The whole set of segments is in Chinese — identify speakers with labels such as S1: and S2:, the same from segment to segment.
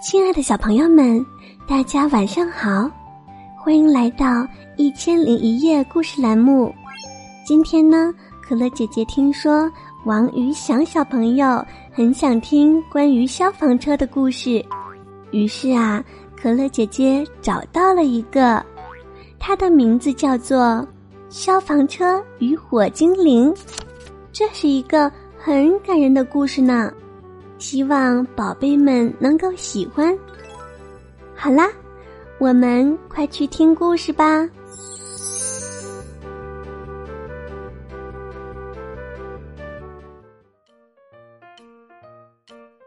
S1: 亲爱的小朋友们，大家晚上好！欢迎来到《一千零一夜》故事栏目。今天呢，可乐姐姐听说王宇翔小朋友很想听关于消防车的故事，于是啊，可乐姐姐找到了一个，它的名字叫做《消防车与火精灵》，这是一个很感人的故事呢。希望宝贝们能够喜欢。好啦，我们快去听故事吧。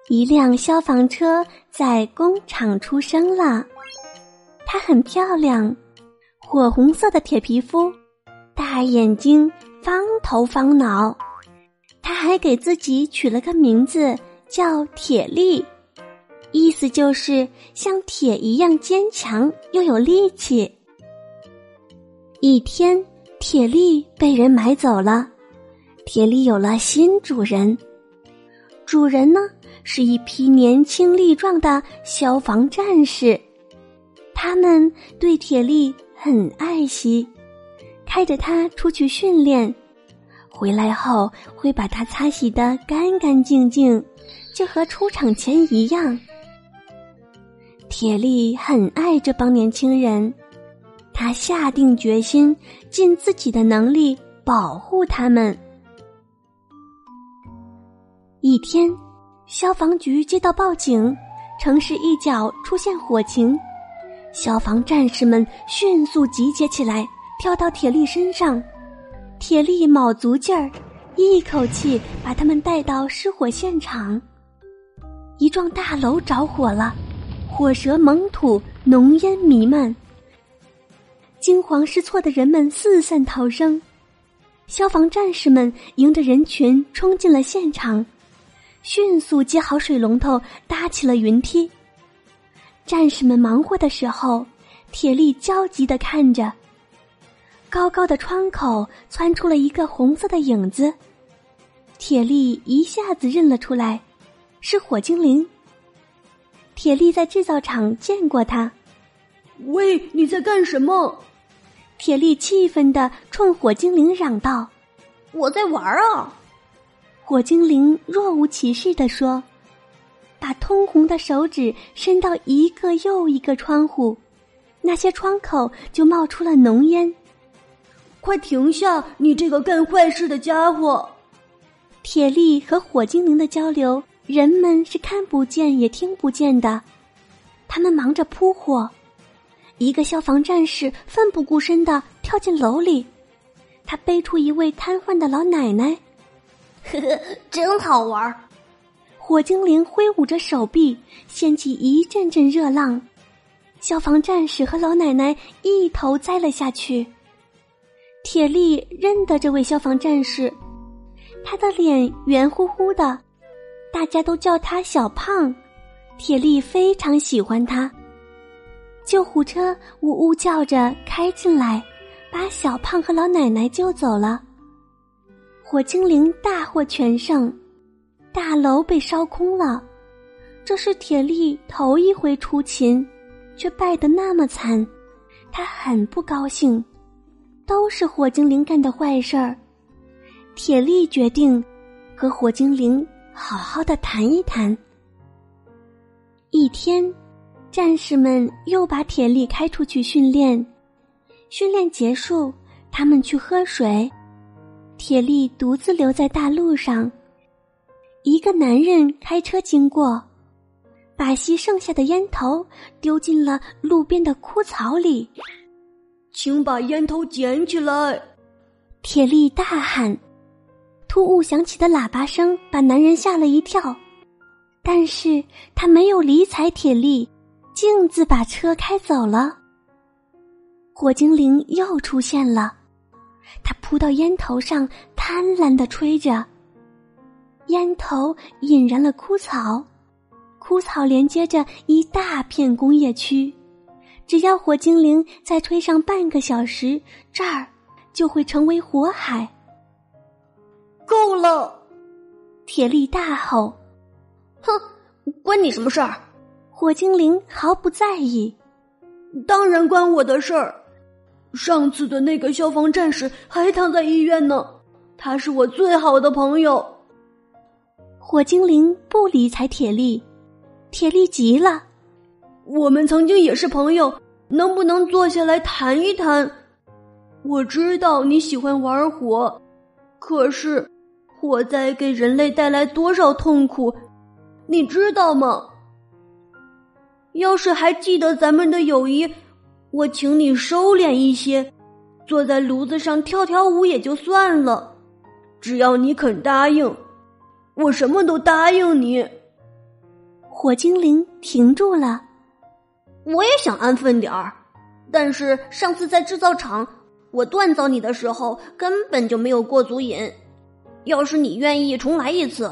S1: 一辆消防车在工厂出生了，它很漂亮，火红色的铁皮肤，大眼睛，方头方脑。他还给自己取了个名字。叫铁力，意思就是像铁一样坚强又有力气。一天，铁力被人买走了，铁力有了新主人。主人呢是一批年轻力壮的消防战士，他们对铁力很爱惜，开着它出去训练，回来后会把它擦洗的干干净净。就和出厂前一样，铁力很爱这帮年轻人，他下定决心尽自己的能力保护他们。一天，消防局接到报警，城市一角出现火情，消防战士们迅速集结起来，跳到铁力身上，铁力卯足劲儿，一口气把他们带到失火现场。一幢大楼着火了，火舌猛吐，浓烟弥漫。惊慌失措的人们四散逃生，消防战士们迎着人群冲进了现场，迅速接好水龙头，搭起了云梯。战士们忙活的时候，铁力焦急的看着。高高的窗口窜出了一个红色的影子，铁力一下子认了出来。是火精灵。铁力在制造厂见过他。
S2: 喂，你在干什么？
S1: 铁力气愤的冲火精灵嚷道：“
S2: 我在玩啊！”
S1: 火精灵若无其事的说，把通红的手指伸到一个又一个窗户，那些窗口就冒出了浓烟。
S2: 快停下，你这个干坏事的家伙！
S1: 铁力和火精灵的交流。人们是看不见也听不见的，他们忙着扑火。一个消防战士奋不顾身的跳进楼里，他背出一位瘫痪的老奶奶，
S2: 呵呵，真好玩。
S1: 火精灵挥舞着手臂，掀起一阵阵热浪，消防战士和老奶奶一头栽了下去。铁力认得这位消防战士，他的脸圆乎乎的。大家都叫他小胖，铁力非常喜欢他。救护车呜呜叫着开进来，把小胖和老奶奶救走了。火精灵大获全胜，大楼被烧空了。这是铁力头一回出勤，却败得那么惨，他很不高兴。都是火精灵干的坏事儿。铁力决定和火精灵。好好的谈一谈。一天，战士们又把铁力开出去训练。训练结束，他们去喝水，铁力独自留在大路上。一个男人开车经过，把吸剩下的烟头丢进了路边的枯草里。
S2: 请把烟头捡起来！
S1: 铁力大喊。突兀响起的喇叭声把男人吓了一跳，但是他没有理睬铁力，径自把车开走了。火精灵又出现了，他扑到烟头上，贪婪的吹着。烟头引燃了枯草，枯草连接着一大片工业区，只要火精灵再吹上半个小时，这儿就会成为火海。
S2: 够了！
S1: 铁力大吼：“
S2: 哼，关你什么事儿？”
S1: 火精灵毫不在意。
S2: 当然关我的事儿。上次的那个消防战士还躺在医院呢，他是我最好的朋友。
S1: 火精灵不理睬铁力，铁力急了。
S2: 我们曾经也是朋友，能不能坐下来谈一谈？我知道你喜欢玩火，可是火灾给人类带来多少痛苦，你知道吗？要是还记得咱们的友谊。我请你收敛一些，坐在炉子上跳跳舞也就算了。只要你肯答应，我什么都答应你。
S1: 火精灵停住了。
S2: 我也想安分点儿，但是上次在制造厂我锻造你的时候根本就没有过足瘾。要是你愿意重来一次，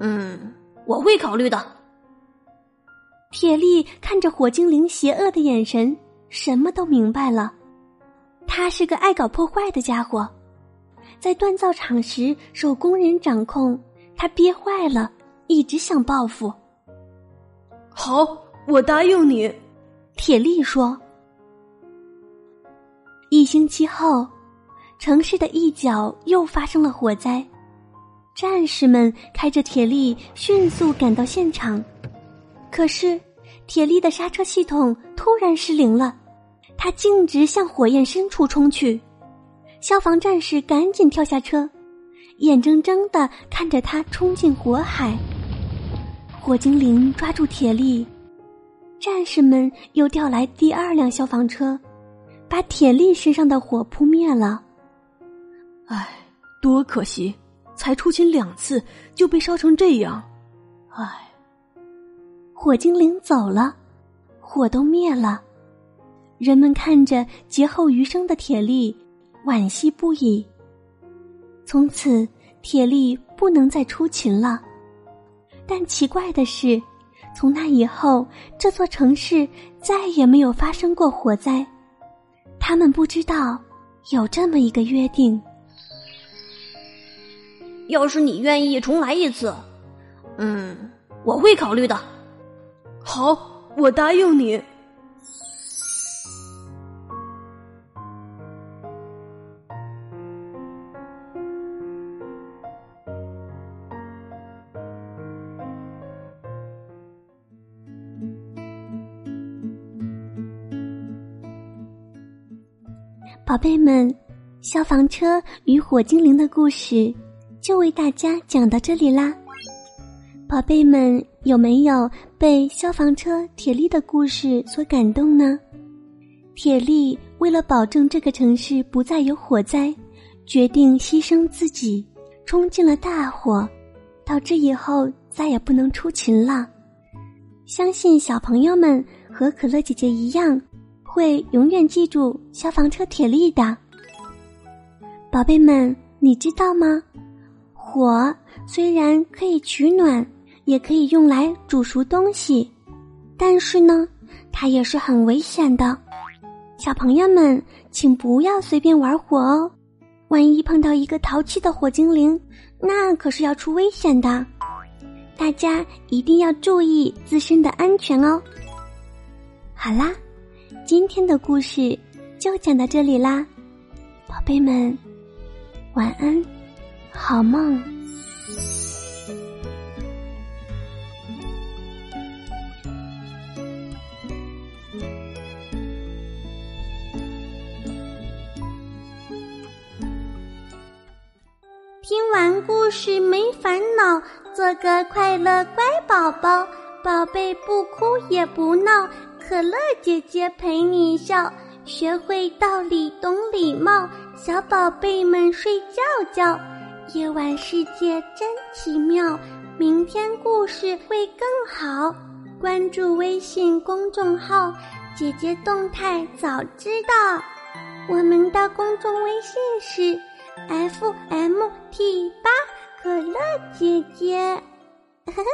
S2: 嗯，我会考虑的。
S1: 铁力看着火精灵邪恶的眼神。什么都明白了，他是个爱搞破坏的家伙，在锻造厂时受工人掌控，他憋坏了，一直想报复。
S2: 好，我答应你。
S1: 铁力说。一星期后，城市的一角又发生了火灾，战士们开着铁力迅速赶到现场，可是。铁力的刹车系统突然失灵了，他径直向火焰深处冲去。消防战士赶紧跳下车，眼睁睁的看着他冲进火海。火精灵抓住铁力，战士们又调来第二辆消防车，把铁力身上的火扑灭了。
S2: 唉，多可惜，才出勤两次就被烧成这样，唉。
S1: 火精灵走了，火都灭了，人们看着劫后余生的铁力，惋惜不已。从此，铁力不能再出勤了。但奇怪的是，从那以后，这座城市再也没有发生过火灾。他们不知道有这么一个约定：
S2: 要是你愿意重来一次，嗯，我会考虑的。好，我答应你。
S1: 宝贝们，消防车与火精灵的故事就为大家讲到这里啦。宝贝们，有没有被消防车铁力的故事所感动呢？铁力为了保证这个城市不再有火灾，决定牺牲自己，冲进了大火，导致以后再也不能出勤了。相信小朋友们和可乐姐姐一样，会永远记住消防车铁力的。宝贝们，你知道吗？火虽然可以取暖。也可以用来煮熟东西，但是呢，它也是很危险的。小朋友们，请不要随便玩火哦，万一碰到一个淘气的火精灵，那可是要出危险的。大家一定要注意自身的安全哦。好啦，今天的故事就讲到这里啦，宝贝们，晚安，好梦。
S3: 听完故事没烦恼，做个快乐乖宝宝。宝贝不哭也不闹，可乐姐姐陪你笑。学会道理懂礼貌，小宝贝们睡觉觉。夜晚世界真奇妙，明天故事会更好。关注微信公众号，姐姐动态早知道。我们的公众微信是。F M T 八可乐姐姐，呵呵。